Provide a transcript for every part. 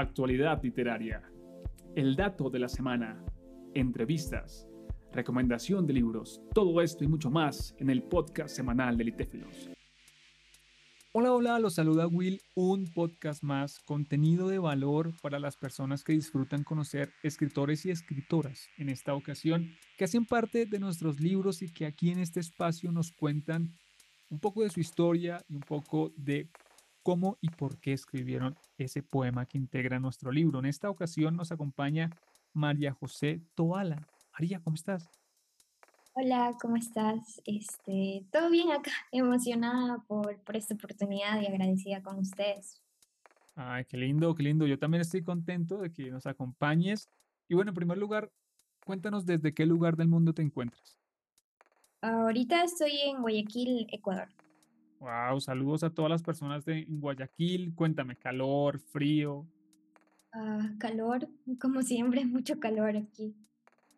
actualidad literaria, el dato de la semana, entrevistas, recomendación de libros, todo esto y mucho más en el podcast semanal de Litéfilos. Hola, hola, los saluda Will, un podcast más, contenido de valor para las personas que disfrutan conocer escritores y escritoras, en esta ocasión, que hacen parte de nuestros libros y que aquí en este espacio nos cuentan un poco de su historia y un poco de cómo y por qué escribieron ese poema que integra nuestro libro. En esta ocasión nos acompaña María José Toala. María, ¿cómo estás? Hola, ¿cómo estás? Este, todo bien acá, emocionada por, por esta oportunidad y agradecida con ustedes. Ay, qué lindo, qué lindo. Yo también estoy contento de que nos acompañes. Y bueno, en primer lugar, cuéntanos desde qué lugar del mundo te encuentras. Ahorita estoy en Guayaquil, Ecuador. Wow, saludos a todas las personas de Guayaquil. Cuéntame, calor, frío. Ah, calor, como siempre, mucho calor aquí.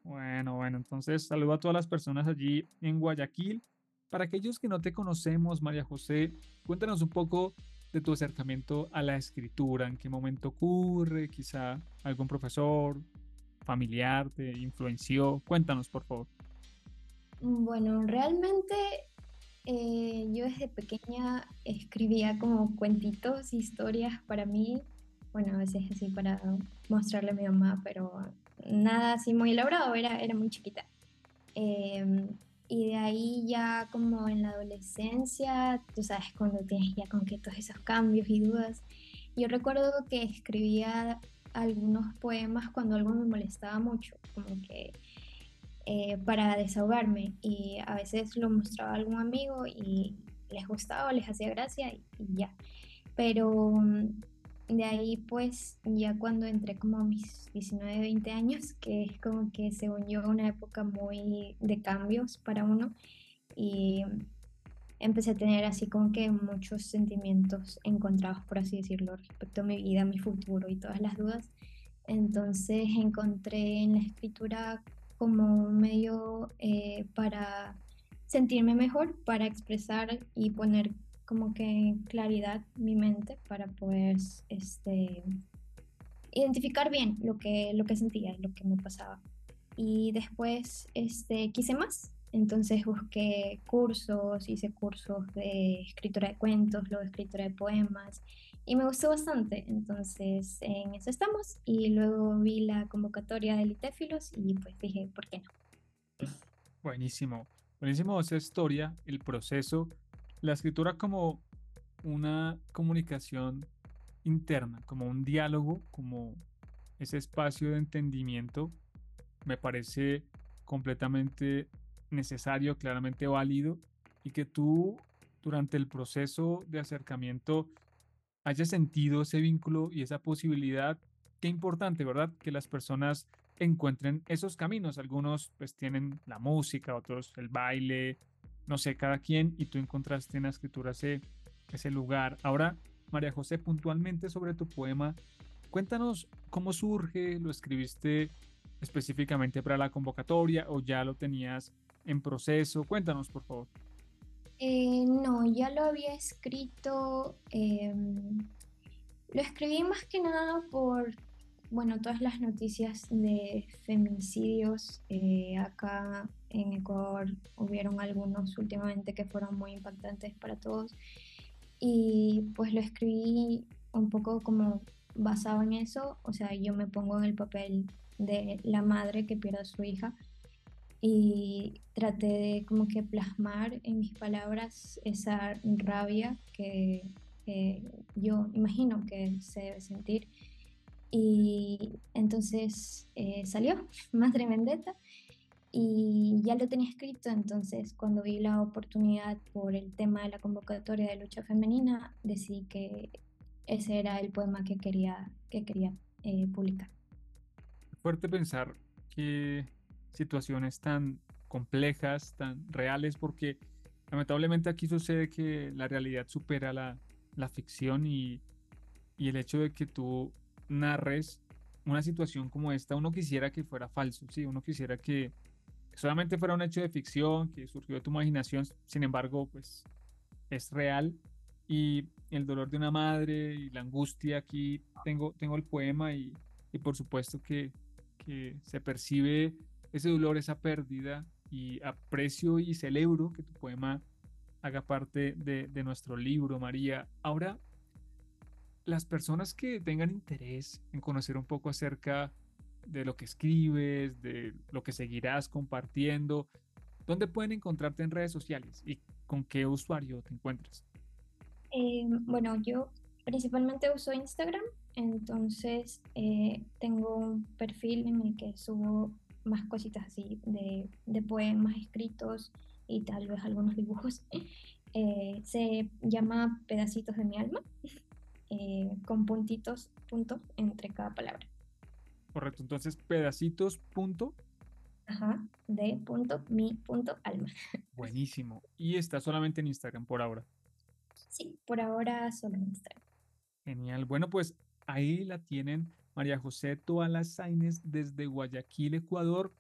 Bueno, bueno, entonces saludo a todas las personas allí en Guayaquil. Para aquellos que no te conocemos, María José, cuéntanos un poco de tu acercamiento a la escritura, en qué momento ocurre, quizá algún profesor, familiar te influenció. Cuéntanos, por favor. Bueno, realmente eh, yo desde pequeña escribía como cuentitos, historias para mí, bueno, a veces así para mostrarle a mi mamá, pero nada así muy elaborado, era, era muy chiquita. Em, y de ahí ya como en la adolescencia, tú sabes, cuando tienes ya con que todos esos cambios y dudas, yo recuerdo que escribía algunos poemas cuando algo me molestaba mucho, como que eh, para desahogarme y a veces lo mostraba a algún amigo y les gustaba, les hacía gracia y, ya. Pero mm, de ahí pues ya cuando entré como a mis 19, 20 años, que es como que según yo una época muy de cambios para uno y empecé a tener así como que muchos sentimientos encontrados, por así decirlo, respecto a mi vida, mi futuro y todas las dudas. Entonces encontré en la escritura como un medio eh, para sentirme mejor, para expresar y poner como que claridad mi mente para poder este, identificar bien lo que, lo que sentía lo que me pasaba. Y después este, quise más, entonces busqué cursos, hice cursos de escritura de cuentos, luego de escritura de poemas y me gustó bastante. Entonces en eso estamos y luego vi la convocatoria de Litéfilos y pues dije, ¿por qué no? Buenísimo, buenísimo esa historia, el proceso, la escritura como una comunicación interna, como un diálogo, como ese espacio de entendimiento, me parece completamente necesario, claramente válido, y que tú durante el proceso de acercamiento hayas sentido ese vínculo y esa posibilidad. Qué importante, ¿verdad? Que las personas encuentren esos caminos. Algunos pues tienen la música, otros el baile, no sé, cada quien, y tú encontraste en la escritura ese, ese lugar. Ahora, María José, puntualmente sobre tu poema, cuéntanos cómo surge, lo escribiste específicamente para la convocatoria o ya lo tenías en proceso. Cuéntanos, por favor. Eh, no, ya lo había escrito, em, lo escribí más que nada por, bueno, todas las noticias de feminicidios. Eh, acá en Ecuador hubieron algunos últimamente que fueron muy impactantes para todos. Y pues lo escribí un poco como basado en eso, o sea, yo me pongo en el papel de la madre que pierde a su hija y traté de como que plasmar en mis palabras esa rabia que, yo imagino que se debe sentir. Y entonces eh, salió Madre Vendetta y ya lo tenía escrito, entonces cuando vi la oportunidad por el tema de la convocatoria de lucha femenina, decidí que ese era el poema que quería, que quería eh, publicar. Fuerte pensar que situaciones tan complejas, tan reales, porque lamentablemente aquí sucede que la realidad supera la, la ficción y, y, el hecho de que tú narres una situación como esta, uno quisiera que fuera falso, ¿sí? uno quisiera que solamente fuera un hecho de ficción, que surgió de tu imaginación, sin embargo, pues es real y el dolor de una madre y la angustia. Aquí tengo, tengo el poema y, y por supuesto que, que se percibe ese dolor, esa pérdida y aprecio y celebro que tu poema haga parte de, nuestro libro, María. Ahora, las personas que tengan interés en conocer un poco acerca de lo que escribes, de lo que seguirás compartiendo, ¿dónde pueden encontrarte en redes sociales y con qué usuario te encuentras? Eh, bueno, yo principalmente uso Instagram, entonces eh, tengo un perfil en el que subo más cositas así de, de poemas escritos y tal vez algunos dibujos. Eh, se llama Pedacitos de mi alma, con puntitos, punto, entre cada palabra. Correcto, entonces pedacitos, punto. Ajá, de punto, mi punto, alma. Buenísimo. Y está solamente en Instagram por ahora. Sí, por ahora solo en Instagram. Genial. Bueno, pues ahí la tienen María José Toalas Sainz desde Guayaquil, Ecuador.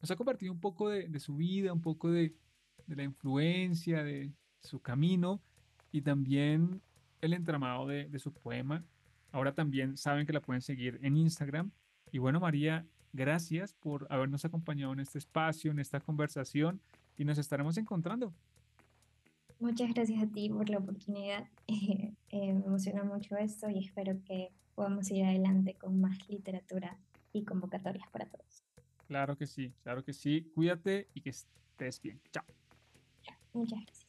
Nos ha compartido un poco de, su vida, un poco de, de, la influencia, de su camino y también el entramado de, de su poema. Ahora también saben que la pueden seguir en Instagram. Y bueno, María, gracias por habernos acompañado en este espacio, en esta conversación y nos estaremos encontrando. Muchas gracias a ti por la oportunidad. Eh, me emociona mucho esto y espero que podamos ir adelante con más literatura y convocatorias para todos. Claro que sí, claro que sí. Cuídate y que estés bien. Chao. Muchas gracias.